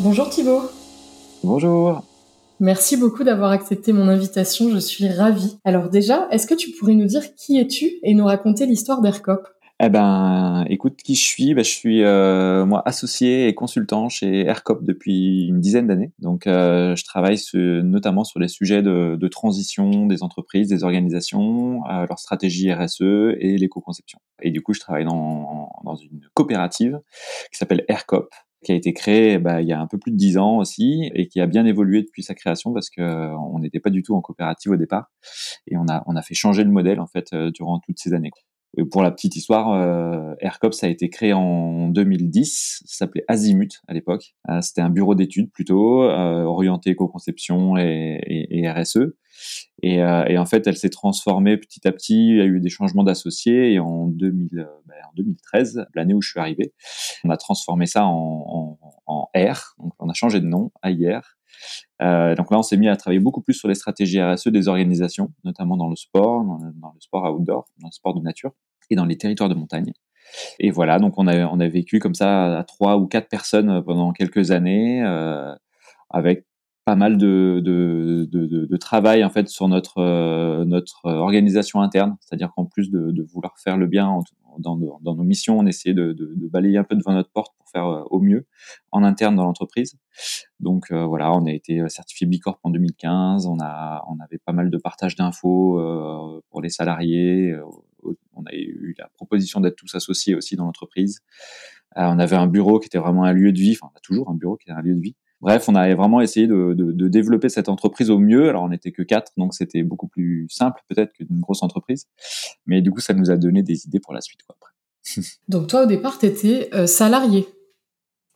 Bonjour Thibaut. Bonjour. Merci beaucoup d'avoir accepté mon invitation, je suis ravie. Alors déjà, est-ce que tu pourrais nous dire qui es-tu et nous raconter l'histoire d'Aircop? Eh ben, écoute, qui je suis? Ben, Je suis euh, moi associé et consultant chez Aircop depuis une dizaine d'années. Donc, euh, je travaille notamment sur les sujets de, de, transition des entreprises, des organisations, euh, leur stratégie RSE et l'éco-conception. Et du coup, je travaille dans, dans une coopérative qui s'appelle Aircop, qui a été créé bah, il y a un peu plus de dix ans aussi et qui a bien évolué depuis sa création parce que euh, on n'était pas du tout en coopérative au départ et on a on a fait changer le modèle en fait euh, durant toutes ces années. Et pour la petite histoire, euh, AirCops a été créé en 2010. Ça s'appelait Azimut à l'époque. Euh, c'était un bureau d'études plutôt euh, orienté éco-conception et, et, et, RSE. Et, euh, et, en fait, elle s'est transformée petit à petit. Il y a eu des changements d'associés. Et en, 2000, ben, en 2013, l'année où je suis arrivé, on a transformé ça en, R. Donc, on a changé de nom à IR. Euh, donc là, on s'est mis à travailler beaucoup plus sur les stratégies RSE des organisations, notamment dans le sport, dans le, dans le sport outdoor, dans le sport de nature et dans les territoires de montagne. Et voilà, donc on a, on a vécu comme ça à trois ou quatre personnes pendant quelques années, euh, avec pas mal de, de, de, de, travail en fait sur notre euh, notre organisation interne, c'est-à-dire qu'en plus de, de, vouloir faire le bien dans, dans, dans, nos missions, on essayait de, de, balayer un peu devant notre porte pour faire euh, au mieux en interne dans l'entreprise. Donc euh, voilà, on a été certifié Bicorp en 2015, on a on avait pas mal de partage d'infos euh, pour les salariés, on a eu la proposition d'être tous associés aussi dans l'entreprise. on avait un bureau qui était vraiment un lieu de vie, enfin on a toujours un bureau qui est un lieu de vie Bref, on a vraiment essayé de, de, de, développer cette entreprise au mieux. Alors, on n'était que quatre, donc c'était beaucoup plus simple peut-être qu'une grosse entreprise. Mais du coup, ça nous a donné des idées pour la suite. Quoi, donc, toi, au départ, tu étais euh, salarié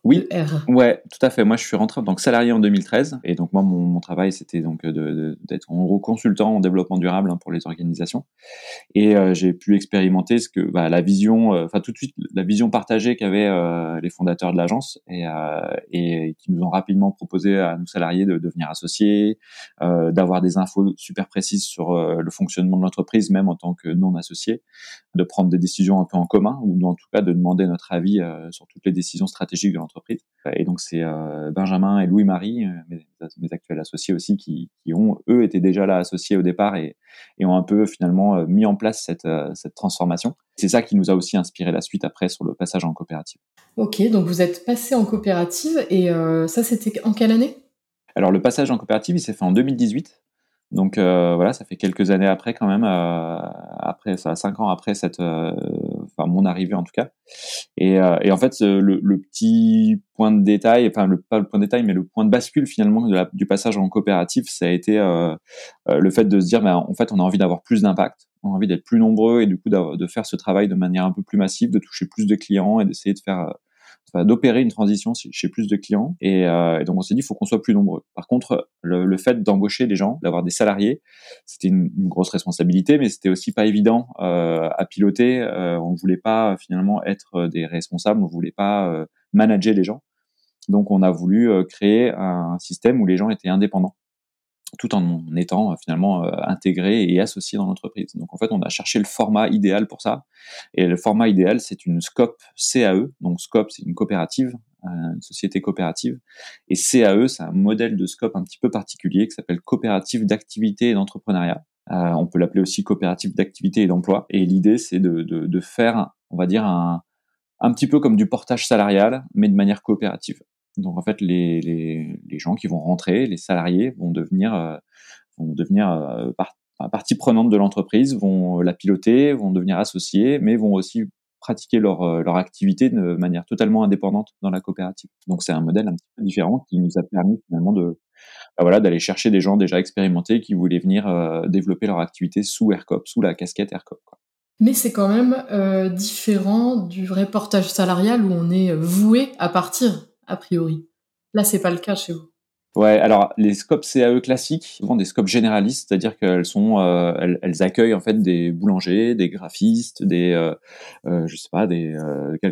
oui, ouais, tout à fait. Moi, je suis rentré en tant que salarié en 2013, et donc moi, mon, mon travail, c'était donc d'être en gros consultant en développement durable hein, pour les organisations, et euh, j'ai pu expérimenter ce que bah, la vision, euh, enfin tout de suite la vision partagée qu'avaient euh, les fondateurs de l'agence, et, euh, et qui nous ont rapidement proposé à nous salariés de devenir associés, d'avoir des infos super précises sur le fonctionnement de l'entreprise, même en tant que non associé, de prendre des décisions un peu en commun, ou en tout cas de demander notre avis sur toutes les décisions stratégiques de l'entreprise entreprise. Et donc c'est euh, Benjamin et Louis-Marie, euh, mes, mes, actuels associés aussi, qui, qui, ont eux étaient déjà là associés au départ et, et ont un peu finalement euh, mis en place cette, cette transformation. C'est ça qui nous a aussi inspiré la suite après sur le passage en coopérative. Ok, donc vous êtes passé en coopérative et euh, ça c'était en quelle année? Alors le passage en coopérative il s'est fait en 2018. Donc euh, voilà, ça fait quelques années après quand même, euh, après ça, cinq ans après cette, euh, enfin mon arrivée en tout cas. Et, euh, en fait, le, petit point de détail, enfin le, pas le point de détail, mais le point de bascule finalement du passage en coopératif, ça a été euh, le fait de se dire, ben, en fait, on a envie d'avoir plus d'impact, on a envie d'être plus nombreux et du coup de faire ce travail de manière un peu plus massive, de toucher plus de clients et d'essayer de faire d'opérer une transition chez plus de clients. Et, euh, donc on s'est dit, il faut qu'on soit plus nombreux. Par contre, le, fait d'embaucher des gens, d'avoir des salariés, c'était une, grosse responsabilité, mais c'était aussi pas évident euh, à piloter. Euh, on voulait pas finalement être des responsables, on voulait pas euh, manager les gens. Donc on a voulu euh, créer un système où les gens étaient indépendants tout en étant euh, finalement euh, intégré et associé dans l'entreprise. Donc en fait, on a cherché le format idéal pour ça. Et le format idéal, c'est une SCOP CAE. Donc SCOP, c'est une coopérative, euh, une société coopérative. Et CAE, c'est un modèle de SCOP un petit peu particulier qui s'appelle coopérative d'activité et d'entrepreneuriat. On peut l'appeler aussi coopérative d'activité et d'emploi. Et l'idée, c'est de, de, de, faire, on va dire, un, un petit peu comme du portage salarial, mais de manière coopérative. Donc en fait, les, les, les, gens qui vont rentrer, les salariés, vont devenir, euh, vont devenir euh, partie prenante de l'entreprise, vont la piloter, vont devenir associés, mais vont aussi pratiquer leur, euh, leur activité de manière totalement indépendante dans la coopérative. Donc c'est un modèle un petit peu différent qui nous a permis finalement de bah voilà d'aller chercher des gens déjà expérimentés qui voulaient venir euh, développer leur activité sous AirCop, sous la casquette AirCop. Mais c'est quand même euh, différent du vrai portage salarial où on est voué à partir a priori. Là, c'est pas le cas chez vous. Ouais, alors les scopes CAE classiques, souvent des scopes généralistes, c'est-à-dire qu'elles sont, euh, elles, accueillent en fait des boulangers, des graphistes, des, euh, euh, je sais pas, des,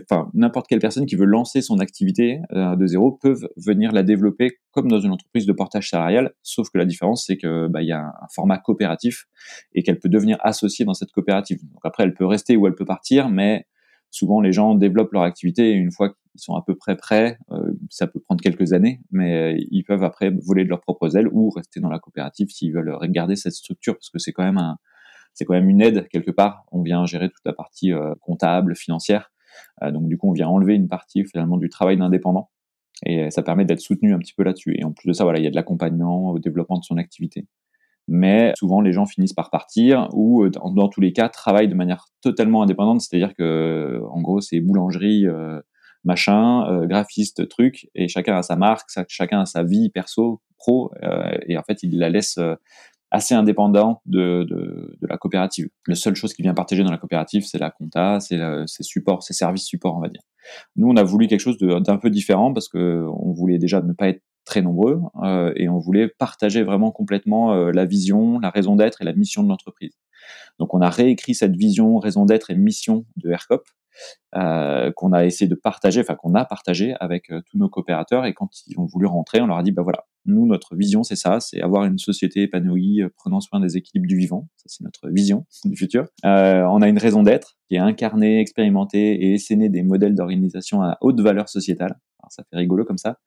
enfin n'importe quelle personne qui veut lancer son activité de zéro peuvent venir la développer comme dans une entreprise de portage salarial, sauf que la différence c'est que bah il y a un, un, format coopératif et qu'elle peut devenir associée dans cette coopérative. Donc après elle peut rester ou elle peut partir, mais souvent les gens développent leur activité et une fois qu'ils sont à peu près prêts, euh, ça peut prendre quelques années, mais euh, ils peuvent après voler de leurs propres ailes ou rester dans la coopérative s'ils veulent garder cette structure parce que c'est quand même un, c'est quand même une aide quelque part. On vient gérer toute la partie euh, comptable, financière, donc du coup on vient enlever une partie finalement du travail d'indépendant et ça permet d'être soutenu un petit peu là-dessus. Et en plus de ça, voilà, il y a de l'accompagnement au développement de son activité mais souvent les gens finissent par partir ou dans, tous les cas travaillent de manière totalement indépendante, c'est-à-dire que en gros c'est boulangerie, machin, euh, graphiste, truc, et chacun a sa marque, chacun a sa vie perso, pro, euh, et en fait il la laisse euh, assez indépendant de, de, de, la coopérative. La seule chose qui vient partager dans la coopérative, c'est la compta, c'est ses supports, ses services support, on va dire. Nous, on a voulu quelque chose d'un peu différent parce que on voulait déjà ne pas être très nombreux euh, et on voulait partager vraiment complètement euh, la vision, la raison d'être et la mission de l'entreprise. Donc on a réécrit cette vision, raison d'être et mission de AirCop euh, qu'on a essayé de partager, enfin qu'on a partagé avec euh, tous nos coopérateurs. Et quand ils ont voulu rentrer, on leur a dit bah voilà, nous notre vision c'est ça, c'est avoir une société épanouie euh, prenant soin des équilibres du vivant, ça c'est notre vision du futur. Euh, on a une raison d'être qui est incarnée, expérimentée et essayer des modèles d'organisation à haute valeur sociétale. Alors, ça fait rigolo comme ça,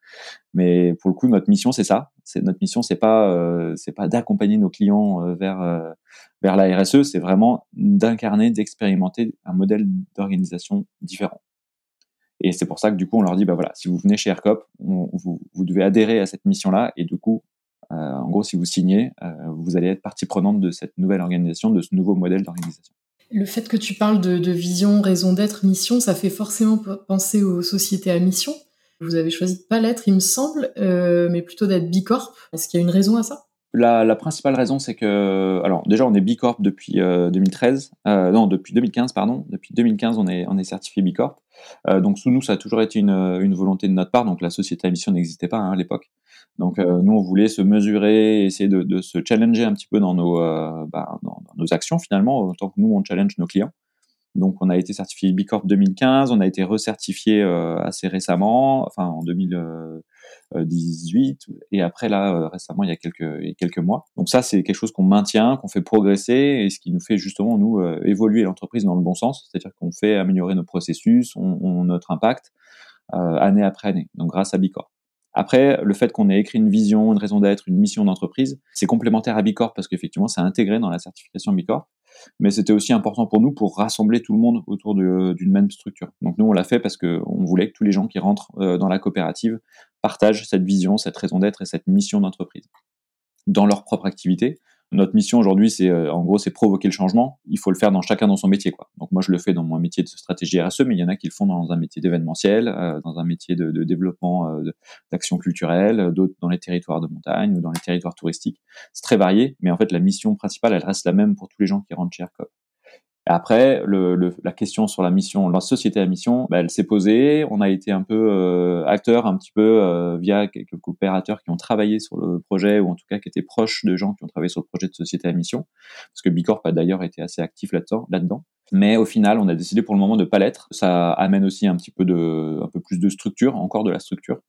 mais pour le coup notre mission c'est ça. C'est notre mission c'est pas euh, c'est pas d'accompagner nos clients euh, vers euh, vers la RSE, c'est vraiment d'incarner, d'expérimenter un modèle d'organisation différent. Et c'est pour ça que du coup on leur dit bah voilà si vous venez chez Aircop, on, vous, devez adhérer à cette mission là et du coup euh, en gros si vous signez, euh, vous allez être partie prenante de cette nouvelle organisation, de ce nouveau modèle d'organisation. Le fait que tu parles de, vision, raison d'être, mission, ça fait forcément penser aux sociétés à mission. Vous avez choisi de pas l'être, il me semble, euh, mais plutôt d'être Bicorp. Est-ce qu'il y a une raison à ça? La, la, principale raison, c'est que, alors déjà, on est Bicorp depuis euh, 2013, euh, non, depuis 2015, pardon. Depuis 2015, on est, on est certifié Bicorp. Euh, donc sous nous, ça a toujours été une, une volonté de notre part. Donc la société à mission n'existait pas hein, à l'époque. Donc euh, nous, on voulait se mesurer, essayer de, de, se challenger un petit peu dans nos, euh, bah, dans, nos actions finalement, autant que nous, on challenge nos clients. Donc, on a été certifié Bicorp 2015, on a été recertifié euh, assez récemment, enfin en 2018, et après là euh, récemment il y a quelques quelques mois. Donc ça, c'est quelque chose qu'on maintient, qu'on fait progresser, et ce qui nous fait justement nous euh, évoluer l'entreprise dans le bon sens, c'est-à-dire qu'on fait améliorer nos processus, on, notre impact euh, année après année. Donc grâce à Bicorp. Après, le fait qu'on ait écrit une vision, une raison d'être, une mission d'entreprise, c'est complémentaire à Bicorp parce qu'effectivement, c'est intégré dans la certification Bicorp. Mais c'était aussi important pour nous pour rassembler tout le monde autour d'une même structure. Donc nous, on l'a fait parce qu'on voulait que tous les gens qui rentrent euh, dans la coopérative partagent cette vision, cette raison d'être et cette mission d'entreprise dans leur propre activité notre mission aujourd'hui, c'est euh, en gros, c'est provoquer le changement. Il faut le faire dans chacun dans son métier, quoi. Donc moi, je le fais dans mon métier de stratégie RSE, mais il y en a qui le font dans un métier d'événementiel, euh, dans un métier de, de développement euh, d'action culturelle, d'autres dans les territoires de montagne ou dans les territoires touristiques. C'est très varié, mais en fait, la mission principale, elle reste la même pour tous les gens qui rentrent chez ERCOP. Après, le, le, la question sur la mission, la société à mission, bah, elle s'est posée. On a été un peu euh, acteur, un petit peu euh, via quelques coopérateurs qui ont travaillé sur le projet ou en tout cas qui étaient proches de gens qui ont travaillé sur le projet de société à mission, parce que Bicorp a d'ailleurs été assez actif là-dedans. Mais au final, on a décidé pour le moment de pas l'être. Ça amène aussi un petit peu de, un peu plus de structure, encore de la structure.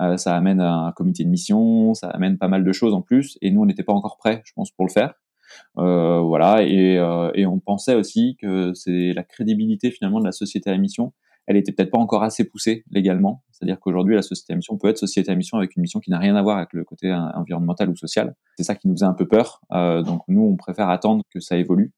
Euh, ça amène un comité de mission, ça amène pas mal de choses en plus. Et nous, on n'était pas encore prêts, je pense, pour le faire. Euh, voilà, et, euh, et, on pensait aussi que c'est la crédibilité finalement de la société à mission. Elle était peut-être pas encore assez poussée légalement. C'est-à-dire qu'aujourd'hui, la société à mission peut être société à mission avec une mission qui n'a rien à voir avec le côté environnemental ou social. C'est ça qui nous faisait un peu peur. Euh, donc nous, on préfère attendre que ça évolue.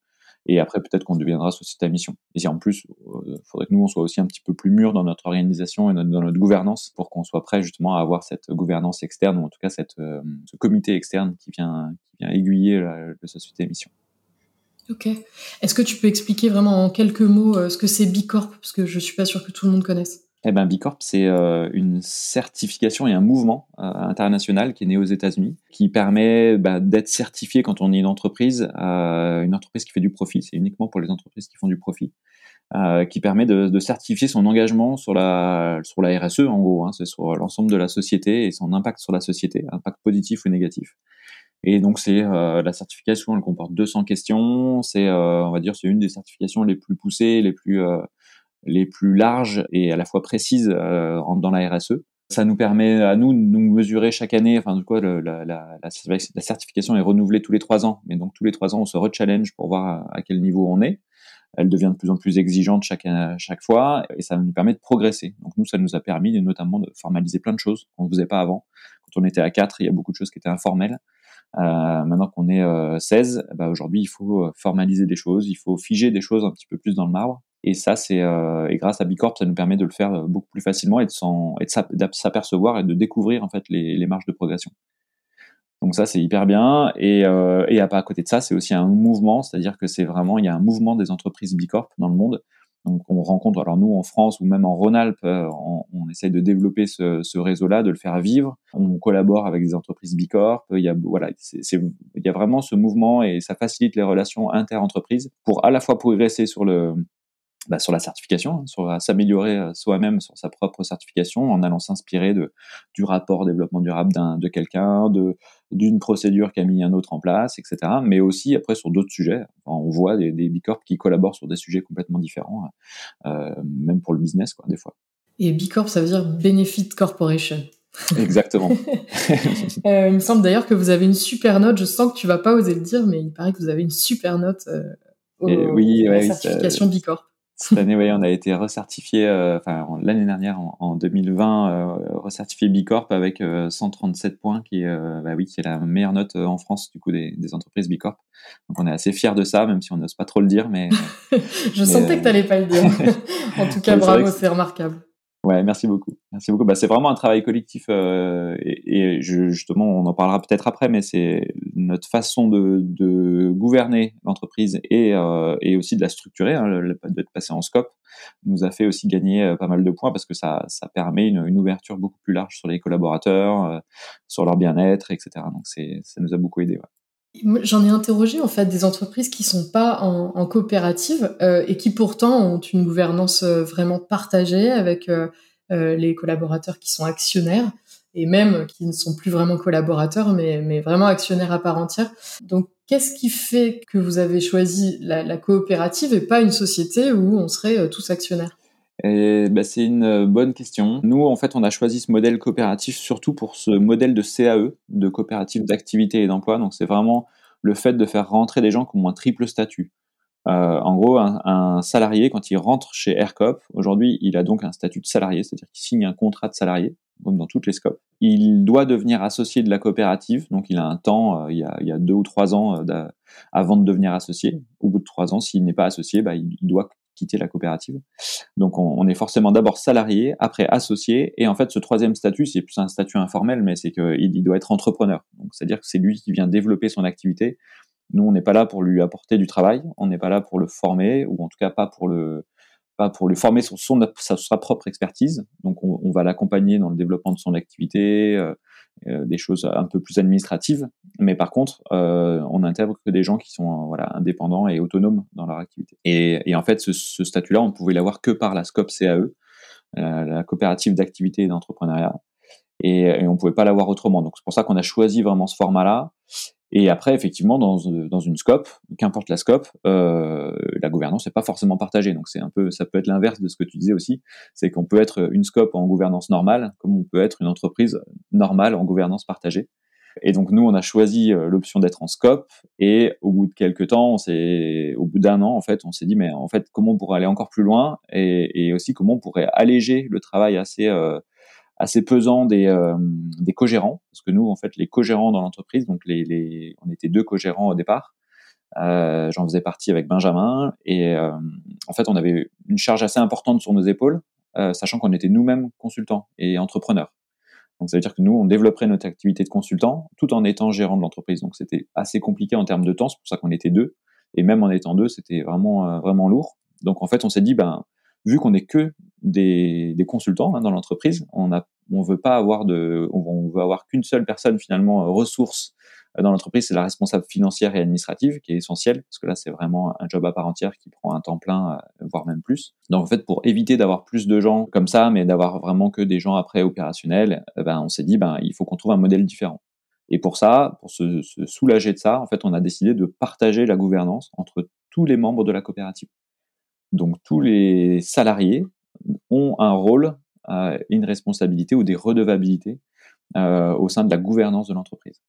Et après, peut-être qu'on deviendra société à mission. Et en plus, il euh, faudrait que nous, on soit aussi un petit peu plus mûrs dans notre organisation et dans notre gouvernance pour qu'on soit prêt justement à avoir cette gouvernance externe, ou en tout cas euh, ce comité externe qui vient, aiguiller la, société à mission. Ok. Est-ce que tu peux expliquer vraiment en quelques mots euh, ce que c'est Bicorp? Parce que je suis pas sûr que tout le monde connaisse. Eh ben, Bicorp, c'est euh, une certification et un mouvement euh, international qui est né aux États-Unis, qui permet bah, d'être certifié quand on est une entreprise, euh, une entreprise qui fait du profit. C'est uniquement pour les entreprises qui font du profit. qui permet de, de, certifier son engagement sur la sur la RSE en gros, hein, c'est sur l'ensemble de la société et son impact sur la société, impact positif ou négatif. Et donc c'est euh, la certification, elle comporte 200 questions. C'est, euh, on va dire, c'est une des certifications les plus poussées, les plus euh, les plus larges et à la fois précises dans la RSE. Ça nous permet à nous de nous mesurer chaque année. Enfin, du coup, la, la, la, certification est renouvelée tous les trois ans, mais donc tous les trois ans, on se rechallenge pour voir à, quel niveau on est. Elle devient de plus en plus exigeante chaque chaque fois, et ça nous permet de progresser. Donc nous, ça nous a permis notamment de formaliser plein de choses qu'on ne faisait pas avant. Quand on était à quatre, il y a beaucoup de choses qui étaient informelles. Euh, maintenant qu'on est 16, euh, bah aujourd'hui il faut euh, formaliser des choses, il faut figer des choses un petit peu plus dans le marbre. Et ça, c'est et grâce à Bicorp, ça nous permet de le faire beaucoup plus facilement et de s'apercevoir et de découvrir en fait les, les marges de progression. Donc ça, c'est hyper bien. Et, euh, et à, à côté de ça, c'est aussi un mouvement, c'est-à-dire que c'est vraiment, il y a un mouvement des entreprises Bicorp dans le monde. Donc on rencontre, alors nous en France ou même en Rhône-Alpes, euh, on, essaye de développer ce, ce réseau-là, de le faire vivre. On collabore avec des entreprises Bicorp. Il y a voilà, c'est, il y a vraiment ce mouvement et ça facilite les relations inter-entreprises pour à la fois progresser sur le bah, sur la certification, hein, sur s'améliorer euh, soi-même sur sa propre certification en allant s'inspirer de du rapport développement durable d'un de quelqu'un, de d'une procédure qu'a mis un autre en place, etc. Mais aussi après sur d'autres sujets. on voit des, des bicorps qui collaborent sur des sujets complètement différents, euh, même pour le business, quoi, des fois. Et bicorp, ça veut dire Benefit Corporation. Exactement. euh, il me semble d'ailleurs que vous avez une super note. Je sens que tu vas pas oser le dire, mais il paraît que vous avez une super note euh, au, oui, la certification Bicorp. Cette année, oui, on a été recertifié, euh, enfin l'année dernière, en, 2020, euh, recertifié Bicorp avec 137 euh, points, qui, bah oui, qui est la meilleure note en France du coup des, des entreprises Bicorp. Donc on est assez fiers de ça, même si on n'ose pas trop le dire, mais. Je sentais que tu n'allais pas le dire. en tout cas, bravo, c'est remarquable. Ouais, merci beaucoup. Merci beaucoup. Bah, c'est vraiment un travail collectif euh, et, et justement, on en parlera peut-être après, mais c'est notre façon de, de gouverner l'entreprise et, euh, et aussi de la structurer, hein, d'être passé en scope, nous a fait aussi gagner euh, pas mal de points parce que ça, ça permet une, une ouverture beaucoup plus large sur les collaborateurs, euh, sur leur bien-être, etc. Donc c'est, ça nous a beaucoup aidé. Ouais. J'en ai interrogé en fait des entreprises qui sont pas en, coopérative euh, et qui pourtant ont une gouvernance euh, vraiment partagée avec euh, les collaborateurs qui sont actionnaires et même qui ne sont plus vraiment collaborateurs mais, mais vraiment actionnaires à part entière. Donc qu'est-ce qui fait que vous avez choisi la, coopérative et pas une société où on serait tous actionnaires? Et bah, c'est une bonne question. Nous, en fait, on a choisi ce modèle coopératif surtout pour ce modèle de CAE, de coopérative d'activité et d'emploi. Donc, c'est vraiment le fait de faire rentrer des gens qui ont un triple statut. Euh, en gros, un, un, salarié, quand il rentre chez AirCop, aujourd'hui, il a donc un statut de salarié, c'est-à-dire qu'il signe un contrat de salarié, comme dans toutes les scopes. Il doit devenir associé de la coopérative, donc il a un temps, euh, il, y a, il, y a, deux ou trois ans euh, avant de devenir associé. Au bout de trois ans, s'il n'est pas associé, bah, il, doit quitter la coopérative. Donc on, est forcément d'abord salarié, après associé, et en fait ce troisième statut, c'est plus un statut informel, mais c'est qu'il il doit être entrepreneur. Donc c'est-à-dire que c'est lui qui vient développer son activité. Nous, on n'est pas là pour lui apporter du travail, on n'est pas là pour le former, ou en tout cas pas pour le pas pour lui former sur son, sa, propre expertise. Donc on, va l'accompagner dans le développement de son activité, euh, des choses un peu plus administratives. Mais par contre, euh, on intègre que des gens qui sont voilà indépendants et autonomes dans leur activité. Et, et en fait, ce, ce statut-là, on pouvait l'avoir que par la SCOP CAE, euh, la coopérative d'activité et d'entrepreneuriat. Et, et, on pouvait pas l'avoir autrement. Donc c'est pour ça qu'on a choisi vraiment ce format-là. Et après, effectivement, dans, une scope, qu'importe la scope, euh, la gouvernance n'est pas forcément partagée. Donc c'est un peu, ça peut être l'inverse de ce que tu disais aussi, c'est qu'on peut être une scope en gouvernance normale, comme on peut être une entreprise normale en gouvernance partagée. Et donc nous, on a choisi euh, l'option d'être en scope. Et au bout de quelques temps, on s'est, au bout d'un an, en fait, on s'est dit, mais en fait, comment on pourrait aller encore plus loin? Et, et aussi comment on pourrait alléger le travail assez euh, assez pesant des, euh, des co-gérants, parce que nous, en fait, les co-gérants dans l'entreprise, donc les, les, on était deux co-gérants au départ, euh, j'en faisais partie avec Benjamin, et euh, en fait, on avait une charge assez importante sur nos épaules, euh, sachant qu'on était nous-mêmes consultants et entrepreneurs. Donc ça veut dire que nous, on développerait notre activité de consultant tout en étant gérant de l'entreprise. Donc c'était assez compliqué en termes de temps, c'est pour ça qu'on était deux, et même en étant deux, c'était vraiment euh, vraiment lourd. Donc en fait, on s'est dit, ben vu qu'on n'est que des, des consultants hein, dans l'entreprise, on a, on veut pas avoir de, on, veut avoir qu'une seule personne finalement euh, ressource dans l'entreprise, c'est la responsable financière et administrative qui est essentielle, parce que là, c'est vraiment un job à part entière qui prend un temps plein, voire même plus. Donc, en fait, pour éviter d'avoir plus de gens comme ça, mais d'avoir vraiment que des gens après opérationnels, ben, on s'est dit, ben, il faut qu'on trouve un modèle différent. Et pour ça, pour se, se, soulager de ça, en fait, on a décidé de partager la gouvernance entre tous les membres de la coopérative. Donc, tous les salariés ont un rôle, euh, une responsabilité ou des redevabilités euh, au sein de la gouvernance de l'entreprise.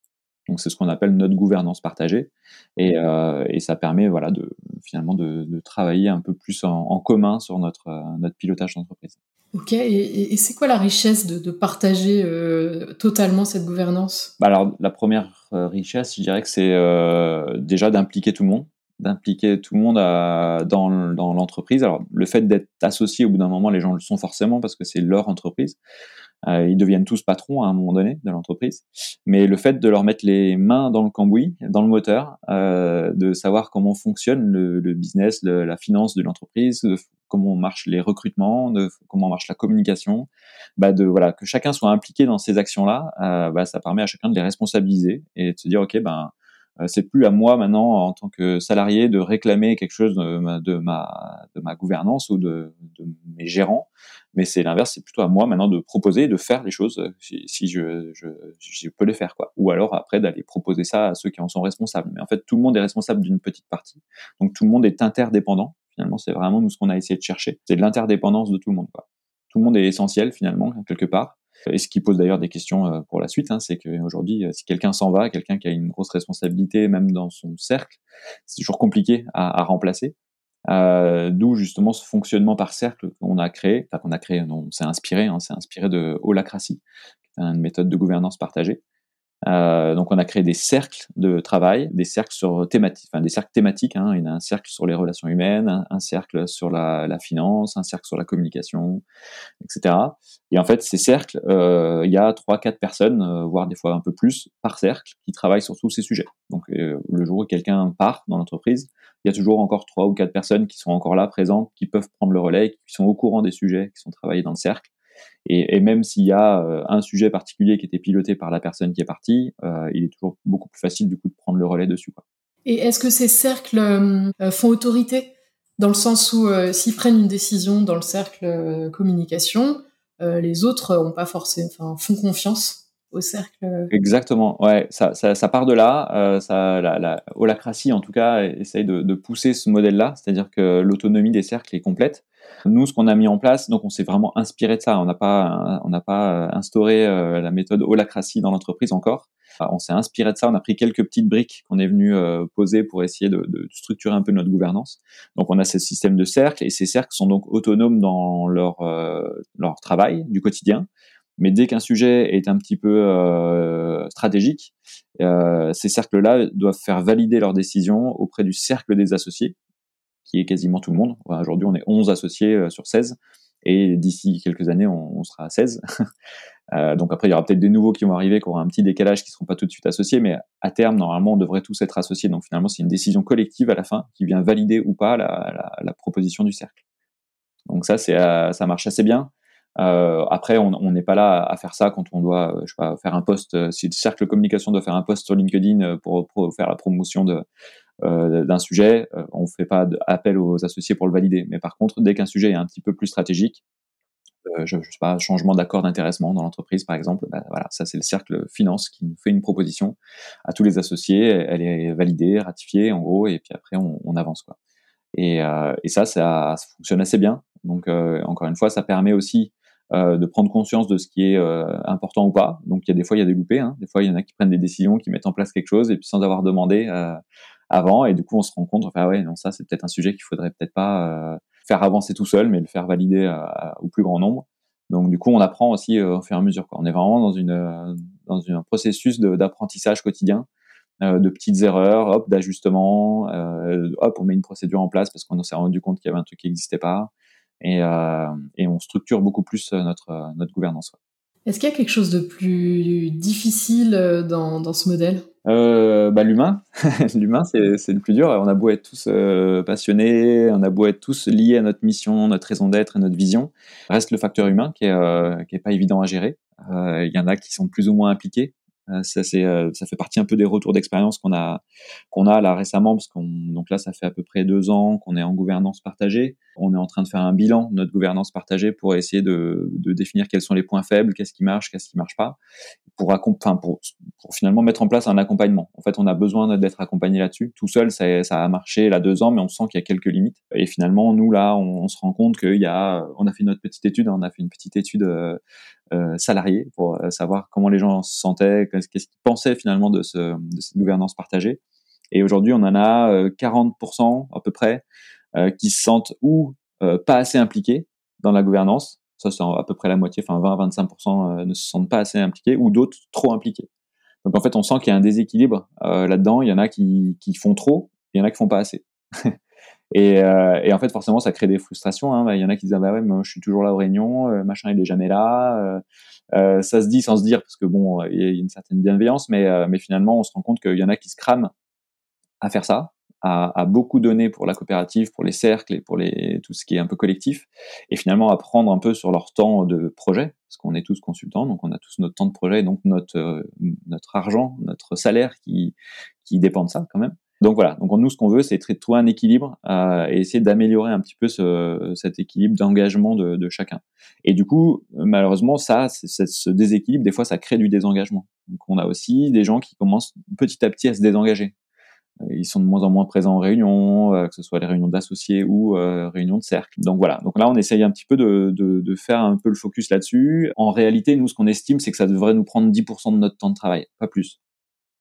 Donc c'est ce qu'on appelle notre gouvernance partagée et, euh, et, ça permet voilà de finalement de, de travailler un peu plus en, en commun sur notre notre pilotage d'entreprise. Ok et, et c'est quoi la richesse de, de partager euh, totalement cette gouvernance? Bah Alors la première richesse, je dirais que c'est euh, déjà d'impliquer tout le monde d'impliquer tout le monde dans, dans l'entreprise. Alors, le fait d'être associé, au bout d'un moment, les gens le sont forcément parce que c'est leur entreprise. Euh, ils deviennent tous patrons à un moment donné de l'entreprise. Mais le fait de leur mettre les mains dans le cambouis, dans le moteur, euh, de savoir comment fonctionne le, le business, le, la finance de l'entreprise, comment marchent les recrutements, de, comment marche la communication, bah de voilà que chacun soit impliqué dans ces actions-là, euh, bah, ça permet à chacun de les responsabiliser et de se dire ok ben c'est plus à moi maintenant en tant que salarié de réclamer quelque chose de ma de ma, de ma gouvernance ou de, de mes gérants, mais c'est l'inverse, c'est plutôt à moi maintenant de proposer, de faire les choses euh, si, si je, je, je, peux les faire quoi. Ou alors après d'aller proposer ça à ceux qui en sont responsables. Mais en fait, tout le monde est responsable d'une petite partie, donc tout le monde est interdépendant. Finalement, c'est vraiment nous ce qu'on a essayé de chercher, c'est de l'interdépendance de tout le monde. Quoi. Tout le monde est essentiel finalement quelque part. Et ce qui pose d'ailleurs des questions euh, pour la suite, hein, c'est qu'aujourd'hui, euh, si quelqu'un s'en va, quelqu'un qui a une grosse responsabilité, même dans son cercle, c'est toujours compliqué à, remplacer. Euh, D'où justement ce fonctionnement par cercle qu'on a créé, enfin qu'on a créé, on s'est inspiré, hein, c'est inspiré de holacratie, qui est une méthode de gouvernance partagée, euh, donc on a créé des cercles de travail, des cercles sur thématique, enfin des cercles thématiques. Hein. Il y a un cercle sur les relations humaines, un, cercle sur la, la, finance, un cercle sur la communication, etc. Et en fait, ces cercles, euh, il y a trois, quatre personnes, euh, voire des fois un peu plus par cercle, qui travaillent sur tous ces sujets. Donc euh, le jour où quelqu'un part dans l'entreprise, il y a toujours encore trois ou quatre personnes qui sont encore là, présentes, qui peuvent prendre le relais, qui sont au courant des sujets, qui sont travaillés dans le cercle et, et même s'il y a euh, un sujet particulier qui était piloté par la personne qui est partie, euh, il est toujours beaucoup plus facile du coup de prendre le relais dessus. Quoi. Et est-ce que ces cercles euh, font autorité? Dans le sens où s'ils prennent une décision dans le cercle communication, les autres ont pas forcément, enfin, font confiance au cercle. Exactement, ouais, ça, ça, ça part de là. Ça, la, la holacratie, en tout cas, essaye de, de pousser ce modèle-là, c'est-à-dire que l'autonomie des cercles est complète. Nous, ce qu'on a mis en place, donc on s'est vraiment inspiré de ça. On n'a pas, on n'a pas instauré euh, la méthode holacratie dans l'entreprise encore. On s'est inspiré de ça. On a pris quelques petites briques qu'on est venu euh, poser pour essayer de, de, structurer un peu notre gouvernance. Donc, on a ce système de cercles et ces cercles sont donc autonomes dans leur euh, leur travail du quotidien. Mais dès qu'un sujet est un petit peu euh, stratégique, euh, ces cercles-là doivent faire valider leurs décisions auprès du cercle des associés, qui est quasiment tout le monde. Aujourd'hui, on est 11 associés euh, sur 16, et d'ici quelques années, on, sera à 16. euh, donc après, il y aura peut-être des nouveaux qui vont arriver, qui auront un petit décalage, qui ne seront pas tout de suite associés, mais à terme, normalement, on devrait tous être associés. Donc finalement, c'est une décision collective à la fin qui vient valider ou pas la, proposition du cercle. Donc ça, euh, ça marche assez bien. Après, on n'est pas là à faire ça quand on doit, je sais pas, faire un post. Si le cercle communication doit faire un post sur LinkedIn pour, faire la promotion de d'un sujet, on fait pas appel aux associés pour le valider. Mais par contre, dès qu'un sujet est un petit peu plus stratégique, euh, je, je sais pas, changement d'accord d'intéressement dans l'entreprise, par exemple, bah, voilà, ça c'est le cercle finance qui nous fait une proposition à tous les associés. Elle est validée, ratifiée, en gros, et puis après on, avance quoi. Et, euh, ça, ça, fonctionne assez bien. Donc encore une fois, ça permet aussi euh, de prendre conscience de ce qui est euh, important ou pas. Donc il y a des fois il y a des loupés, hein. des fois il y en a qui prennent des décisions, qui mettent en place quelque chose et puis sans avoir demandé euh, avant et du coup on se rend compte, enfin ah ouais non ça c'est peut-être un sujet qu'il faudrait peut-être pas faire avancer tout seul, mais le faire valider au plus grand nombre. Donc du coup on apprend aussi au fur et à mesure. Quoi. On est vraiment dans une dans un processus d'apprentissage quotidien. Euh, de petites erreurs, hop, d'ajustement, euh, hop, on met une procédure en place parce qu'on s'est rendu compte qu'il y avait un truc qui n'existait pas et, euh, et on structure beaucoup plus euh, notre, euh, notre gouvernance. Est-ce qu'il y a quelque chose de plus difficile dans, dans ce modèle? Euh, bah, L'humain. L'humain, c'est le plus dur. On a beau être tous euh, passionnés, on a beau être tous liés à notre mission, notre raison d'être et notre vision. Reste le facteur humain euh, qui est pas évident à gérer. Il y en a qui sont plus ou moins impliqués. Ça c'est ça fait partie un peu des retours d'expérience qu'on a qu'on a là récemment parce qu'on donc là ça fait à peu près deux ans qu'on est en gouvernance partagée. On est en train de faire un bilan de notre gouvernance partagée pour essayer de, de définir quels sont les points faibles, qu'est-ce qui marche, qu'est-ce qui marche pas, pour, pour, finalement mettre en place un accompagnement. En fait, on a besoin d'être accompagné là-dessus. Tout seul, ça, ça a marché là deux ans, mais on sent qu'il y a quelques limites. Et finalement, nous là, on, se rend compte qu'il y a, on a fait notre petite étude, on a fait une petite étude euh, euh, salariés pour euh, savoir comment les gens se sentaient, qu'est-ce qu'ils pensaient finalement de, ce, de cette gouvernance partagée. Et aujourd'hui, on en a 40% euh, à peu près qui se sentent ou pas assez impliqués dans la gouvernance, ça c'est à peu près la moitié, enfin 20-25% ne se sentent pas assez impliqués, ou d'autres trop impliqués. Donc en fait, on sent qu'il y a un déséquilibre là-dedans. Il y en a qui, qui font trop, il y en a qui font pas assez. Et, euh, et, en fait, forcément, ça crée des frustrations. Hein. Il y en a qui disent ah bah ouais, moi, je suis toujours là aux réunions, euh, machin, il est jamais là. Euh, euh, ça se dit sans se dire parce que bon, il y a une certaine bienveillance, mais euh, mais finalement, on se rend compte qu'il y en a qui se crament à faire ça, à, beaucoup donner pour la coopérative, pour les cercles et pour les tout ce qui est un peu collectif, et finalement à prendre un peu sur leur temps de projet, parce qu'on est tous consultants, donc on a tous notre temps de projet, donc notre notre argent, notre salaire qui qui dépend de ça quand même. Donc voilà, donc nous ce qu'on veut c'est trouver un équilibre euh, et essayer d'améliorer un petit peu ce, cet équilibre d'engagement de, de, chacun. Et du coup, malheureusement, ça, ce déséquilibre, des fois, ça crée du désengagement. Donc on a aussi des gens qui commencent petit à petit à se désengager. Euh, ils sont de moins en moins présents en réunion, euh, que ce soit les réunions d'associés ou euh, réunions de cercle. Donc voilà. Donc là, on essaye un petit peu de, de, de faire un peu le focus là-dessus. En réalité, nous, ce qu'on estime, c'est que ça devrait nous prendre 10% de notre temps de travail, pas plus.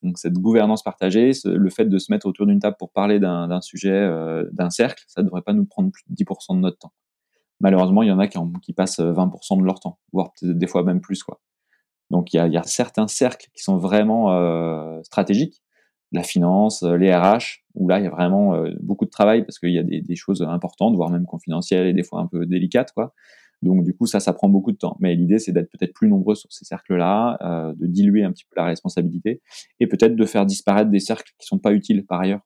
Donc cette gouvernance partagée, le fait de se mettre autour d'une table pour parler d'un sujet, euh, d'un cercle, ça devrait pas nous prendre plus de 10% de notre temps. Malheureusement, il y en a qui, qui passent 20% de leur temps, voire des fois même plus. quoi. Donc il y a, y a, certains cercles qui sont vraiment euh, stratégiques, la finance, euh, les RH, où là il y a vraiment euh, beaucoup de travail parce qu'il y a des, choses importantes, voire même confidentielles et des fois un peu délicates. quoi. Donc du coup, ça, ça prend beaucoup de temps. Mais l'idée, c'est d'être peut-être plus nombreux sur ces cercles-là, euh, de diluer un petit peu la responsabilité, et peut-être de faire disparaître des cercles qui sont pas utiles par ailleurs.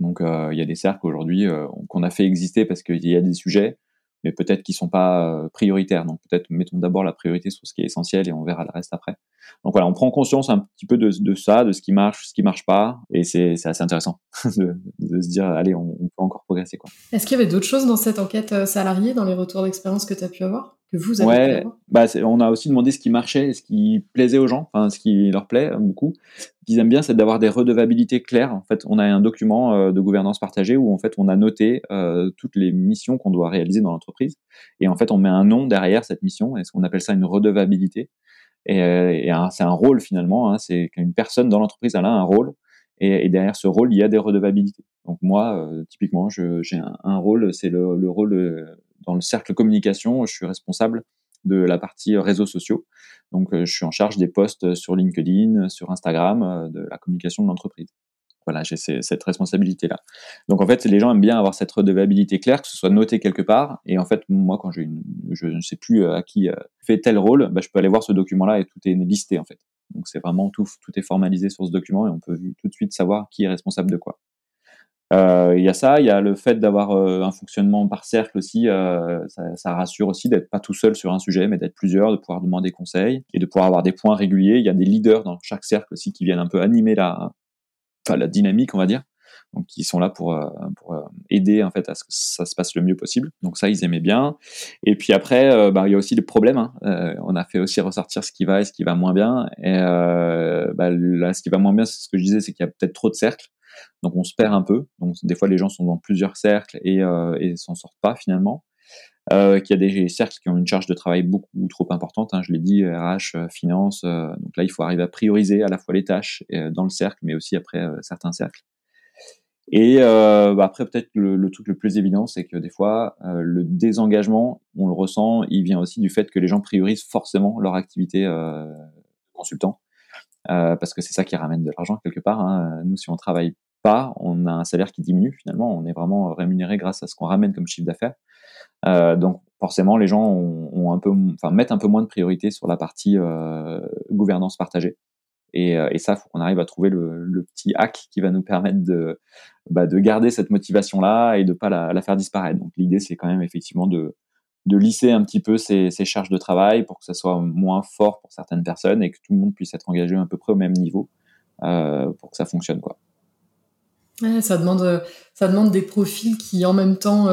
Donc il y a des cercles aujourd'hui qu'on a fait exister parce qu'il y a des sujets, mais peut-être qu'ils sont pas euh, prioritaires. Donc peut-être mettons d'abord la priorité sur ce qui est essentiel et on verra le reste après. Donc voilà, on prend conscience un petit peu de, de ça, de ce qui marche, ce qui marche pas, et c'est assez intéressant de, de, se dire allez, on, on peut encore progresser quoi. Est-ce qu'il y avait d'autres choses dans cette enquête euh, salariée, dans les retours d'expérience que tu as pu avoir? Que vous avez ouais, bah on a aussi demandé ce qui marchait, ce qui plaisait aux gens, enfin ce qui leur plaît hein, beaucoup. Ce qu'ils aiment bien, c'est d'avoir des redevabilités claires. En fait, on a un document euh, de gouvernance partagée où en fait on a noté euh, toutes les missions qu'on doit réaliser dans l'entreprise, et en fait on met un nom derrière cette mission, et qu'on appelle ça une redevabilité. Et, euh, et c'est un rôle finalement, hein, c'est qu'une personne dans l'entreprise elle a un rôle, et, et, derrière ce rôle il y a des redevabilités. Donc moi, euh, typiquement, j'ai un, un, rôle, c'est le, le, rôle dans le cercle communication, je suis responsable de la partie réseaux sociaux. Donc, euh, je suis en charge des posts sur LinkedIn, sur Instagram, euh, de la communication de l'entreprise. Voilà, j'ai cette responsabilité-là. Donc, en fait, les gens aiment bien avoir cette redevabilité claire, que ce soit noté quelque part. Et en fait, moi, quand je ne sais plus euh, à qui fait tel rôle, bah, je peux aller voir ce document-là et tout est listé, en fait. Donc, c'est vraiment tout, tout est formalisé sur ce document et on peut tout de suite savoir qui est responsable de quoi. Euh, il y a ça, il y a le fait d'avoir euh, un fonctionnement par cercle aussi, euh, ça, ça, rassure aussi d'être pas tout seul sur un sujet, mais d'être plusieurs, de pouvoir demander conseil et de pouvoir avoir des points réguliers. Il y a des leaders dans chaque cercle aussi qui viennent un peu animer la, enfin, la dynamique, on va dire, donc qui sont là pour, pour aider en fait à ce que ça se passe le mieux possible. Donc ça, ils aimaient bien. Et puis après, bah, il y a aussi des problèmes. Hein. on a fait aussi ressortir ce qui va et ce qui va moins bien. Et bah, là, ce qui va moins bien, c'est ce que je disais, c'est qu'il y a peut-être trop de cercles. Donc on se perd un peu. Des fois les gens sont dans plusieurs cercles et, euh, s'en sortent pas finalement. Euh, qu'il y a des cercles qui ont une charge de travail beaucoup trop importante. Hein, je l'ai dit, RH, euh, finance. Euh, donc là, il faut arriver à prioriser à la fois les tâches dans le cercle, mais aussi après certains cercles. Et bah après, peut-être le, le, truc le plus évident, c'est que des fois, le désengagement, on le ressent, il vient aussi du fait que les gens priorisent forcément leur activité consultant. Euh, parce que c'est ça qui ramène de l'argent quelque part. Hein. Nous, si on travaille pas, on a un salaire qui diminue finalement. On est vraiment rémunéré grâce à ce qu'on ramène comme chiffre d'affaires. Euh, donc forcément, les gens ont, un peu, enfin mettent un peu moins de priorité sur la partie euh, gouvernance partagée. Et, euh, et ça, faut qu'on arrive à trouver le, le, petit hack qui va nous permettre de, bah, de garder cette motivation là et de pas la, la faire disparaître. Donc l'idée, c'est quand même effectivement de de lisser un petit peu ses, charges de travail pour que ça soit moins fort pour certaines personnes et que tout le monde puisse être engagé à peu près au même niveau pour que ça fonctionne quoi. ça demande ça demande des profils qui en même temps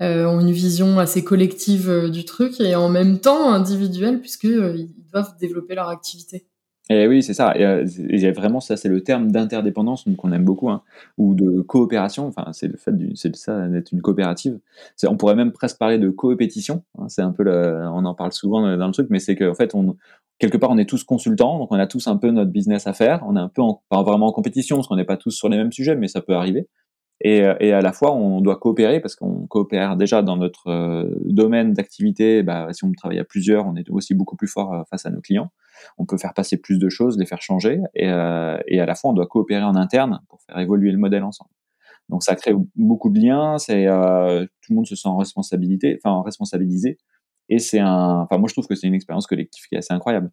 ont une vision assez collective du truc et en même temps individuelle puisqu'ils doivent développer leur activité. Et oui, c'est ça. Et, euh, vraiment, ça, c'est le terme d'interdépendance qu'on aime beaucoup, hein, ou de coopération. Enfin, c'est le fait c'est ça d'être une coopérative. On pourrait même presque parler de coopétition. Hein, c'est un peu, on en parle souvent dans le truc, mais c'est qu'en fait, on, quelque part, on est tous consultants, donc on a tous un peu notre business à faire. On est un peu, pas vraiment en compétition, parce qu'on n'est pas tous sur les mêmes sujets, mais ça peut arriver. Et, euh, et, à la fois, on doit coopérer parce qu'on coopère déjà dans notre euh, domaine d'activité. Bah, si on travaille à plusieurs, on est aussi beaucoup plus fort face à nos clients on peut faire passer plus de choses, les faire changer, et, euh, et à la fois on doit coopérer en interne pour faire évoluer le modèle ensemble. Donc ça crée beaucoup de liens, c'est euh, tout le monde se sent en responsabilité, enfin responsabilisé, et c'est un, enfin moi je trouve que c'est une expérience collective qui est assez incroyable.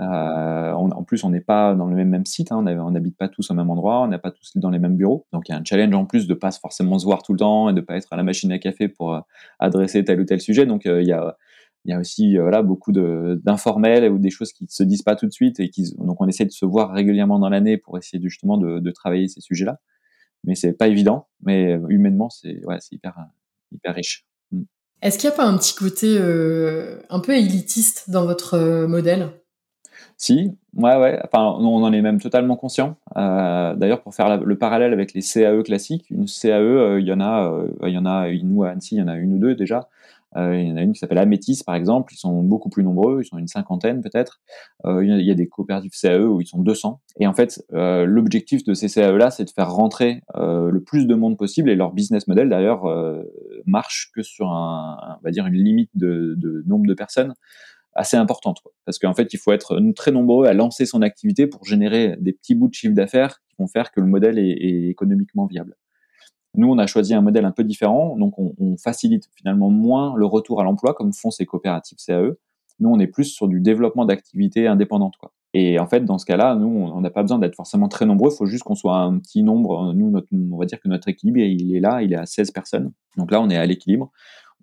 Euh, en plus, on n'est pas dans le même, même site, hein, on n'habite pas tous au même endroit, on n'est pas tous dans les mêmes bureaux. Donc il y a un challenge en plus de pas forcément se voir tout le temps et de pas être à la machine à café pour adresser tel ou tel sujet. Donc il y a il y a aussi euh, voilà beaucoup d'informels ou des choses qui se disent pas tout de suite et qui donc on essaie de se voir régulièrement dans l'année pour essayer justement de, de travailler ces sujets-là. Mais c'est pas évident, mais euh, humainement c'est ouais c'est hyper hyper riche. Mm. Est-ce qu'il n'y a pas un petit côté euh, un peu élitiste dans votre modèle? Si, ouais, ouais. Enfin, on en est même totalement conscient. Euh, D'ailleurs, pour faire le parallèle avec les CAE classiques, une CAE, il y en a, il y en a, nous à Annecy, il y en a une ou deux déjà. Euh, il y en a une qui s'appelle Amétis, par exemple. Ils sont beaucoup plus nombreux. Ils sont une cinquantaine, peut-être. Euh, il y a des coopératives CAE où ils sont 200. Et en fait, euh, l'objectif de ces CAE-là, c'est de faire rentrer le plus de monde possible. Et leur business model, d'ailleurs, marche que sur un, on va dire, une limite de, nombre de personnes assez importante. Parce qu'en fait, il faut être très nombreux à lancer son activité pour générer des petits bouts de chiffre d'affaires qui vont faire que le modèle est économiquement viable. Nous, on a choisi un modèle un peu différent, donc on, facilite finalement moins le retour à l'emploi comme font ces coopératives CAE. Nous, on est plus sur du développement d'activités indépendantes. Et en fait, dans ce cas-là, nous, on n'a pas besoin d'être forcément très nombreux, il faut juste qu'on soit un petit nombre. Nous, notre, on va dire que notre équilibre, il est là, il est à 16 personnes. Donc là, on est à l'équilibre.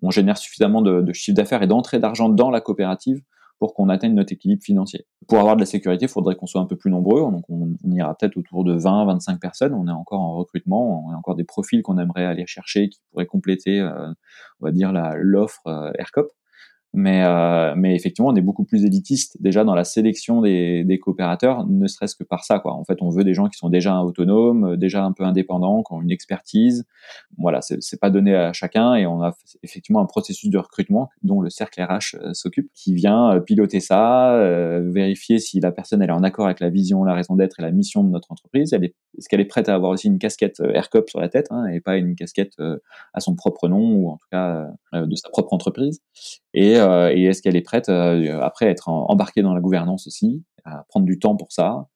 On génère suffisamment de, de chiffre d'affaires et d'entrée d'argent dans la coopérative pour qu'on atteigne notre équilibre financier. Pour avoir de la sécurité, il faudrait qu'on soit un peu plus nombreux, on, ira peut-être autour de 20, 25 personnes. On est encore en recrutement, on a encore des profils qu'on aimerait aller chercher qui pourraient compléter, euh, on va dire, l'offre euh, AirCop. Mais, euh, mais effectivement, on est beaucoup plus élitiste déjà dans la sélection des, des coopérateurs, ne serait-ce que par ça. Quoi. En fait, on veut des gens qui sont déjà autonomes, déjà un peu indépendants, qui ont une expertise. Voilà, c'est pas donné à chacun et on a effectivement un processus de recrutement dont le cercle RH euh, s'occupe, qui vient euh, piloter ça, euh, vérifier si la personne elle est en accord avec la vision, la raison d'être et la mission de notre entreprise. Est-ce qu'elle est prête à avoir aussi une casquette AirCop sur la tête hein, et pas une casquette à son propre nom ou en tout cas de sa propre entreprise. Et euh, et est-ce qu'elle est prête euh, après à être embarquée dans la gouvernance aussi, à prendre du temps pour ça?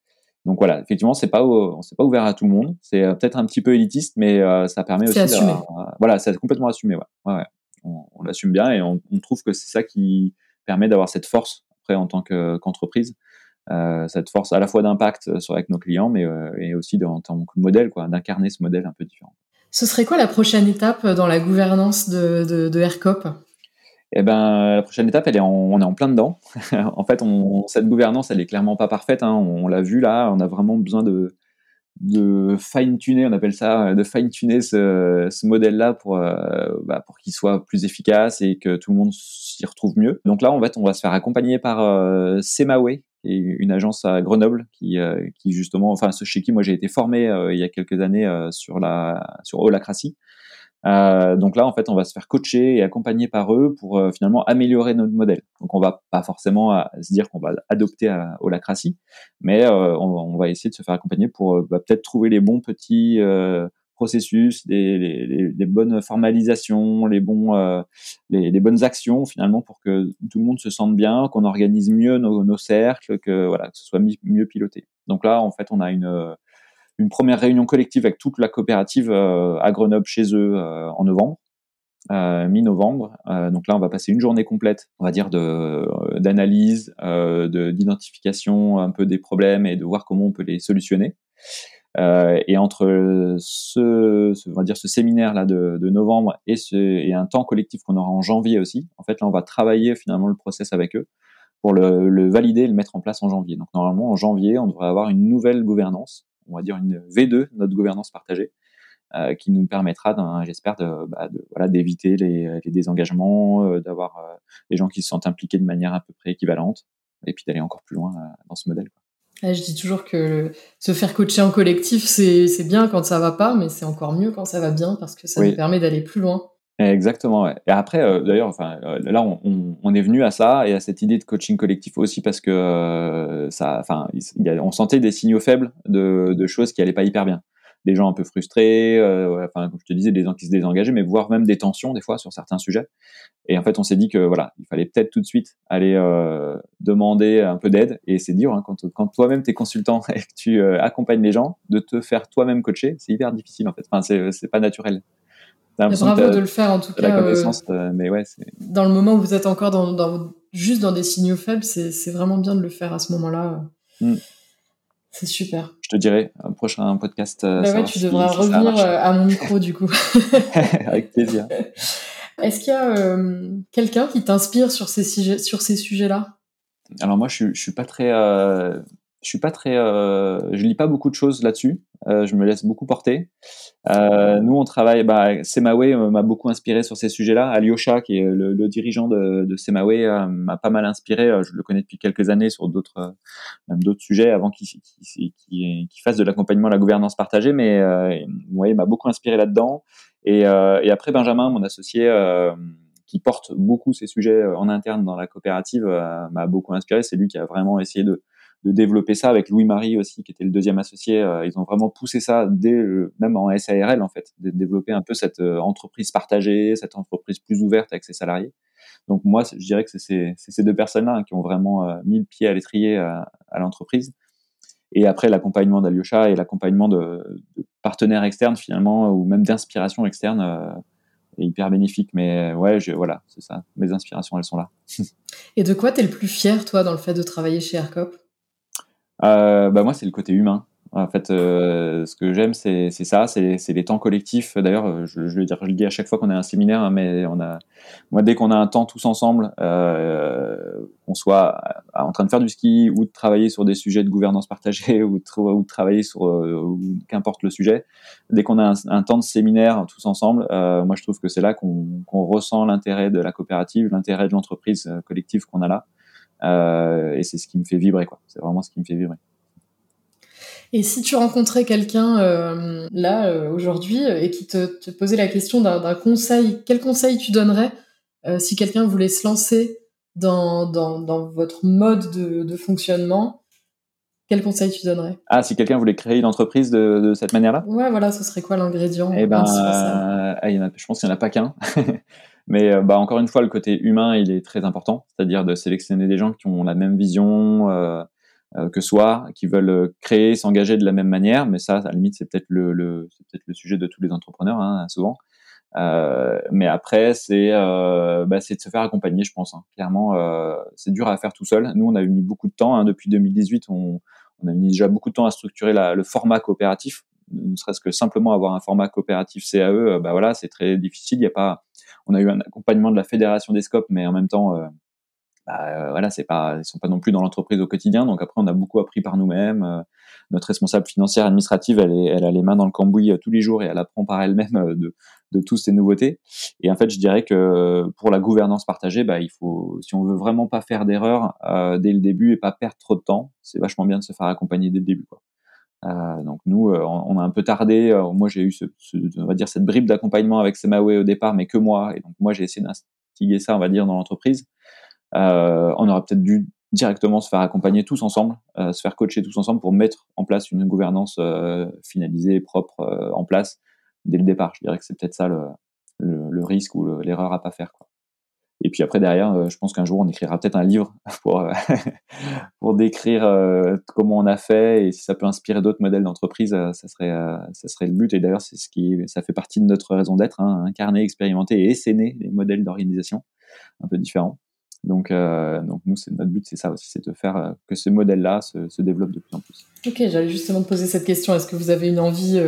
Donc voilà, effectivement, c'est pas c'est pas ouvert à tout le monde. C'est euh, peut-être un petit peu élitiste, mais ça permet aussi. Assumé. voilà, c'est complètement assumé. Ouais, ouais, On, on l'assume bien et on, on trouve que c'est ça qui permet d'avoir cette force après en tant qu'entreprise. Euh, cette force à la fois d'impact sur avec nos clients, mais et aussi de, en tant que modèle, quoi, d'incarner ce modèle un peu différent. Ce serait quoi la prochaine étape dans la gouvernance de, de, de AirCop eh ben, la prochaine étape, elle est on est en plein dedans. en fait, on, cette gouvernance, elle est clairement pas parfaite. Hein. On, l'a vu là, on a vraiment besoin de, de fine-tuner, on appelle ça, de fine-tuner ce, ce modèle-là pour, euh, bah, pour qu'il soit plus efficace et que tout le monde s'y retrouve mieux. Donc là, en fait, on va se faire accompagner par euh, Semaway, une agence à Grenoble qui, euh, qui justement, enfin, chez qui moi j'ai été formé euh, il y a quelques années sur la sur Holacracy. Euh, donc là, en fait, on va se faire coacher et accompagner par eux pour euh, finalement améliorer notre modèle. Donc on va pas forcément à, se dire qu'on va adopter à Holacracy, mais euh, on, va essayer de se faire accompagner pour bah, peut-être trouver les bons petits processus, les, les, les, bonnes formalisations, les bons, les, les, bonnes actions finalement pour que tout le monde se sente bien, qu'on organise mieux nos, nos cercles, que voilà, que ce soit mieux piloté. Donc là, en fait, on a une une première réunion collective avec toute la coopérative euh, à Grenoble chez eux euh, en novembre. Euh, mi-novembre. donc là, on va passer une journée complète, on va dire, de d'analyse, de d'identification un peu des problèmes et de voir comment on peut les solutionner. Euh, et entre ce, ce, on va dire ce séminaire là de, de novembre et, ce, et un temps collectif qu'on aura en janvier aussi, en fait là on va travailler finalement le process avec eux pour le, le valider et le mettre en place en janvier. Donc normalement en janvier on devrait avoir une nouvelle gouvernance, on va dire une V2, notre gouvernance partagée, euh, qui nous permettra, j'espère, de, bah, de, voilà, d'éviter les, les, désengagements, euh, d'avoir euh, des gens qui se sentent impliqués de manière à peu près équivalente, et puis d'aller encore plus loin dans ce modèle. Quoi je dis toujours que se faire coacher en collectif, c'est bien quand ça va pas, mais c'est encore mieux quand ça va bien parce que ça nous permet d'aller plus loin. Exactement. Ouais. Et après, euh, d'ailleurs, enfin, euh, là, on, on, est venu à ça et à cette idée de coaching collectif aussi parce que euh, ça, enfin, on sentait des signaux faibles de, de choses qui allaient pas hyper bien des gens un peu frustrés, euh, enfin comme je te disais, des gens qui se désengageaient, mais voire même des tensions des fois sur certains sujets. Et en fait, on s'est dit que voilà, il fallait peut-être tout de suite aller euh, demander un peu d'aide. Et c'est dur hein, quand, quand toi-même t'es consultant et que tu accompagnes les gens, de te faire toi-même coacher, c'est hyper difficile en fait. Enfin, c'est pas naturel. Bravo de le faire en tout cas. La connaissance, euh, mais ouais. Dans le moment où vous êtes encore dans, dans juste dans des signaux faibles, c'est vraiment bien de le faire à ce moment-là. Mm. C'est super. Je te dirai un prochain podcast. Euh, bah ouais, tu devras revenir euh, à mon micro du coup. Avec plaisir. Est-ce qu'il y a euh, quelqu'un qui t'inspire sur ces sur ces sujets-là? Alors moi, je, je suis pas très, je suis pas très, euh, je lis pas beaucoup de choses là-dessus. Euh, je me laisse beaucoup porter. Euh, nous, on travaille. Bah, Semaway m'a beaucoup inspiré sur ces sujets-là. Alyosha, qui est le, dirigeant de, de Semaway, m'a pas mal inspiré. Je le connais depuis quelques années sur d'autres, même d'autres sujets avant qu'il qu qu fasse de l'accompagnement à la gouvernance partagée. Mais ouais, il m'a beaucoup inspiré là-dedans. Et, et, après, Benjamin, mon associé qui porte beaucoup ces sujets en interne dans la coopérative, m'a beaucoup inspiré. C'est lui qui a vraiment essayé de, de développer ça avec Louis-Marie aussi, qui était le deuxième associé. Euh, ils ont vraiment poussé ça dès même en SARL en fait, de développer un peu cette euh, entreprise partagée, cette entreprise plus ouverte avec ses salariés. Donc moi, je dirais que c'est ces deux personnes-là hein, qui ont vraiment euh, mis le pied à l'étrier à, l'entreprise. Et après, l'accompagnement d'Alyosha et l'accompagnement de, partenaires externes finalement, ou même d'inspiration externe, est hyper bénéfique. Mais ouais, voilà, c'est ça. Mes inspirations, elles sont là. et de quoi tu es le plus fier, toi, dans le fait de travailler chez AirCop? Euh, bah moi, c'est le côté humain. En fait, euh, ce que j'aime, c'est ça, c'est les temps collectifs. D'ailleurs, euh, je, je, le dis à chaque fois qu'on a un séminaire, hein, mais on a, moi, dès qu'on a un temps tous ensemble, euh, qu'on soit en train de faire du ski ou de travailler sur des sujets de gouvernance partagée ou de, ou de travailler sur euh, qu'importe le sujet, dès qu'on a un, temps de séminaire tous ensemble, euh, moi, je trouve que c'est là qu'on ressent l'intérêt de la coopérative, l'intérêt de l'entreprise collective qu'on a là. Euh, et c'est ce qui me fait vibrer, quoi. C'est vraiment ce qui me fait vibrer. Et si tu rencontrais quelqu'un euh, là euh, aujourd'hui et qui te, te, posait la question d'un conseil, quel conseil tu donnerais si quelqu'un voulait se lancer dans, dans, dans votre mode de, de, fonctionnement quel conseil tu donnerais? Ah, si quelqu'un voulait créer une entreprise de, de cette manière-là? Ouais, voilà, ce serait quoi l'ingrédient Eh ben, ah, je pense qu'il n'y en a pas qu'un. Mais euh, bah, encore une fois, le côté humain, il est très important, c'est-à-dire de sélectionner des gens qui ont la même vision euh, euh que soi, qui veulent créer, s'engager de la même manière. Mais ça, à la limite, c'est peut-être le, le peut-être le sujet de tous les entrepreneurs, hein, souvent. Euh, mais après, c'est euh, bah, c'est de se faire accompagner, je pense. Hein. Clairement, c'est dur à faire tout seul. Nous, on a mis beaucoup de temps. Hein, depuis 2018, on, on a mis déjà beaucoup de temps à structurer la, le format coopératif ne serait-ce que simplement avoir un format coopératif CAE, bah voilà, c'est très difficile. Il y a pas, on a eu un accompagnement de la fédération des scopes, mais en même temps, euh, bah, euh, voilà, c'est pas, ils sont pas non plus dans l'entreprise au quotidien. Donc après, on a beaucoup appris par nous-mêmes. Euh, notre responsable financière administrative, elle, est, elle a les mains dans le cambouis tous les jours et elle apprend par elle-même de, de toutes ces nouveautés. Et en fait, je dirais que pour la gouvernance partagée, bah, il faut, si on veut vraiment pas faire d'erreur dès le début et pas perdre trop de temps, c'est vachement bien de se faire accompagner dès le début. Quoi. Euh, donc nous, euh, on a un peu tardé. Euh, moi, j'ai eu, ce, on va dire, cette bribe d'accompagnement avec Semaway au départ, mais que moi. Et donc moi, j'ai essayé d'instiguer ça, on va dire, dans l'entreprise. on aurait peut-être dû directement se faire accompagner tous ensemble, se faire coacher tous ensemble pour mettre en place une gouvernance finalisée, propre, en place dès le départ. Je dirais que c'est peut-être ça le, le, le risque ou l'erreur à pas faire. Quoi. Et puis après derrière, euh, je pense qu'un jour on écrira peut-être un livre pour euh, pour décrire euh, comment on a fait et si ça peut inspirer d'autres modèles d'entreprise, ça serait ça serait le but. Et d'ailleurs c'est ce qui ça fait partie de notre raison d'être, hein, incarner, expérimenter et essayer les modèles d'organisation un peu différents. Donc, donc nous, notre but, c'est ça aussi, c'est de faire que ce modèle-là se, développe de plus en plus. Ok, j'allais justement te poser cette question. Est-ce que vous avez une envie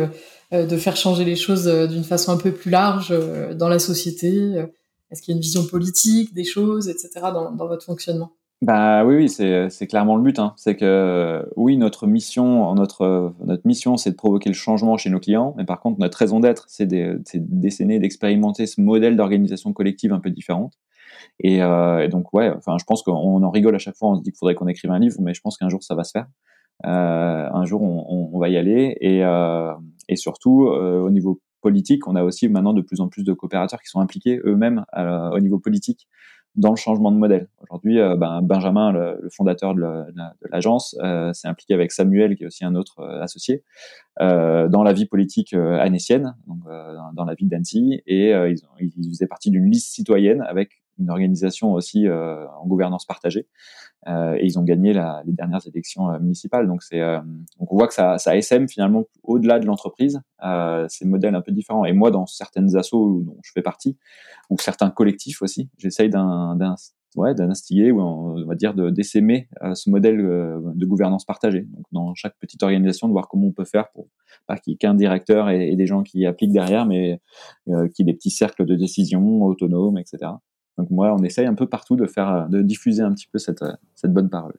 de faire changer les choses d'une façon un peu plus large dans la société Est-ce qu'il y a une vision politique des choses, etc., dans, votre fonctionnement? Bah oui, oui, c'est, clairement le but. Hein. C'est que oui, notre mission, notre mission, c'est de provoquer le changement chez nos clients. Mais par contre, notre raison d'être, c'est, de, c'est d'essayer d'expérimenter ce modèle d'organisation collective un peu différente. Et, euh, et, donc ouais, enfin, je pense qu'on en rigole à chaque fois. On se dit qu'il faudrait qu'on écrive un livre, mais je pense qu'un jour ça va se faire. Euh, un jour, on, va y aller. Et, euh, et surtout, euh, au niveau politique, on a aussi maintenant de plus en plus de coopérateurs qui sont impliqués eux-mêmes euh, au niveau politique dans le changement de modèle. Aujourd'hui, euh, ben, Benjamin, le, fondateur de l'agence, euh, s'est impliqué avec Samuel, qui est aussi un autre associé, dans la vie politique annécienne, donc, dans la ville d'Annecy, et ils, ont, ils faisaient partie d'une liste citoyenne avec une organisation aussi euh, en gouvernance partagée. Euh, et ils ont gagné la, les dernières élections euh, municipales. Donc, c'est, donc on voit que ça, ça SM finalement au-delà de l'entreprise. c'est un modèle un peu différent. Et moi, dans certaines assos dont je fais partie, ou certains collectifs aussi, j'essaye d'un, d'un ouais, d'instiller ou on va dire de d'essaimer ce modèle de gouvernance partagée. Donc dans chaque petite organisation, de voir comment on peut faire pour pas qu'il y ait qu'un directeur et, et, des gens qui appliquent derrière, mais euh, qu'il y ait des petits cercles de décision autonomes, etc. Donc moi, on essaye un peu partout de faire, de diffuser un petit peu cette, cette bonne parole.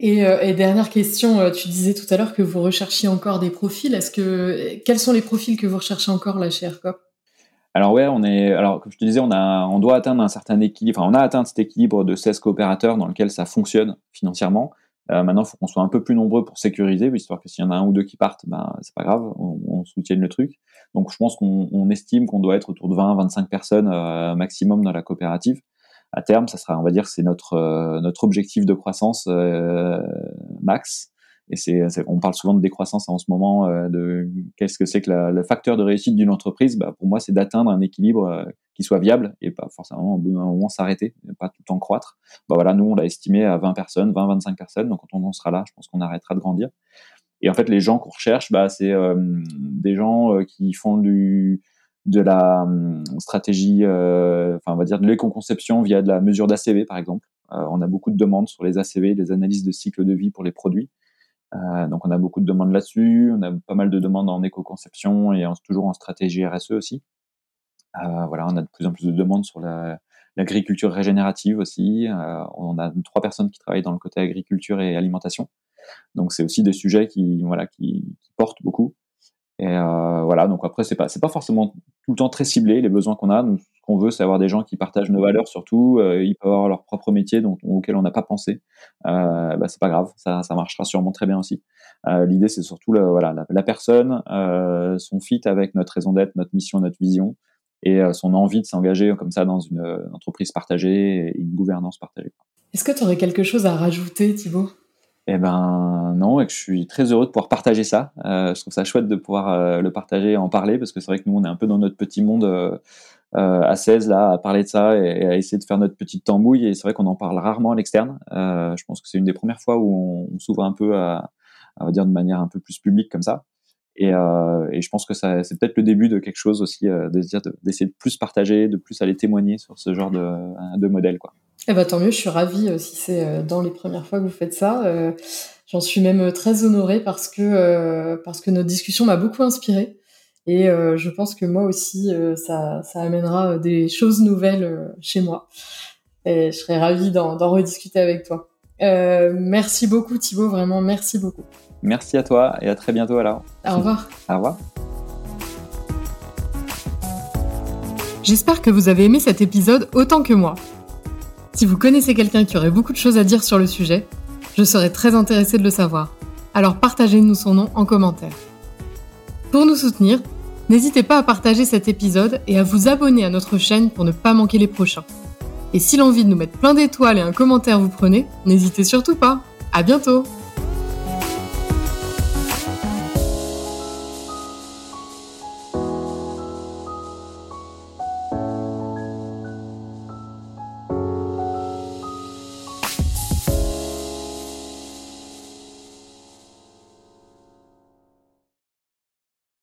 Et, euh, et, dernière question, euh, tu disais tout à l'heure que vous recherchiez encore des profils. Est-ce que quels sont les profils que vous recherchez encore là chez Aircop? Alors ouais, on est, alors comme je te disais, on a, on doit atteindre un certain équilibre. Enfin, on a atteint cet équilibre de 16 coopérateurs dans lequel ça fonctionne financièrement. Euh, maintenant, il faut qu'on soit un peu plus nombreux pour sécuriser, histoire que s'il y en a un ou deux qui partent, ben c'est pas grave, on, on, soutienne le truc. Donc, je pense qu'on on estime qu'on doit être autour de 20-25 personnes euh, maximum dans la coopérative. À terme, ça sera, on va dire, c'est notre euh, notre objectif de croissance euh, max. Et c'est, on parle souvent de décroissance en ce moment, euh, de qu'est-ce que c'est que la, le facteur de réussite d'une entreprise. Bah, pour moi, c'est d'atteindre un équilibre euh, qui soit viable et pas forcément au bout d'un moment s'arrêter, pas tout le temps croître. Bah voilà, nous on l'a estimé à 20 personnes, 20-25 personnes. Donc quand on en sera là, je pense qu'on arrêtera de grandir. Et en fait, les gens qu'on recherche, bah, c'est euh, des gens euh, qui font du de la stratégie, enfin on va dire de l'éco-conception via de la mesure d'ACV par exemple. on a beaucoup de demandes sur les ACV, les analyses de cycle de vie pour les produits. Euh, donc on a beaucoup de demandes là-dessus, on a pas mal de demandes en éco-conception et en, toujours en stratégie RSE aussi. Euh, voilà, on a de plus en plus de demandes sur l'agriculture régénérative aussi. Euh, on a trois personnes qui travaillent dans le côté agriculture et alimentation. Donc c'est aussi des sujets qui voilà qui, qui portent beaucoup. Et euh, voilà, donc après c'est pas c'est pas forcément tout le temps très ciblé les besoins qu'on a. Nous, ce qu'on veut, c'est avoir des gens qui partagent nos valeurs surtout. Euh, ils peuvent avoir leur propre métier dont, auquel on n'a pas pensé. Euh, bah, c'est pas grave, ça, ça marchera sûrement très bien aussi. Euh, L'idée c'est surtout le, voilà la, personne, euh, son fit avec notre raison d'être, notre mission, notre vision et euh, son envie de s'engager comme ça dans une, une entreprise partagée et une gouvernance partagée. Est-ce que tu aurais quelque chose à rajouter, Thibaut? Eh ben non, et que je suis très heureux de pouvoir partager ça. Euh, je trouve ça chouette de pouvoir euh, le partager et en parler, parce que c'est vrai que nous, on est un peu dans notre petit monde euh, euh à 16, là, à parler de ça et, à essayer de faire notre petite tambouille, et c'est vrai qu'on en parle rarement à l'externe. Euh, je pense que c'est une des premières fois où on, s'ouvre un peu à, à dire de manière un peu plus publique comme ça. Et, euh, et je pense que ça, c'est peut-être le début de quelque chose aussi, de dire d'essayer de plus partager, de plus aller témoigner sur ce genre de, de modèle, quoi. Eh ben, tant mieux, je suis ravie euh, si c'est euh, dans les premières fois que vous faites ça. Euh, j'en suis même très honorée parce que, parce que notre discussion m'a beaucoup inspirée. Et je pense que moi aussi, ça, ça amènera des choses nouvelles chez moi. Et je serais ravie d'en rediscuter avec toi. merci beaucoup Thibaut, vraiment merci beaucoup. Merci à toi et à très bientôt alors. Au revoir. Au revoir. J'espère que vous avez aimé cet épisode autant que moi. Si vous connaissez quelqu'un qui aurait beaucoup de choses à dire sur le sujet, je serais très intéressée de le savoir. Alors partagez-nous son nom en commentaire. Pour nous soutenir, n'hésitez pas à partager cet épisode et à vous abonner à notre chaîne pour ne pas manquer les prochains. Et si l'envie de nous mettre plein d'étoiles et un commentaire vous prenez, n'hésitez surtout pas. À bientôt!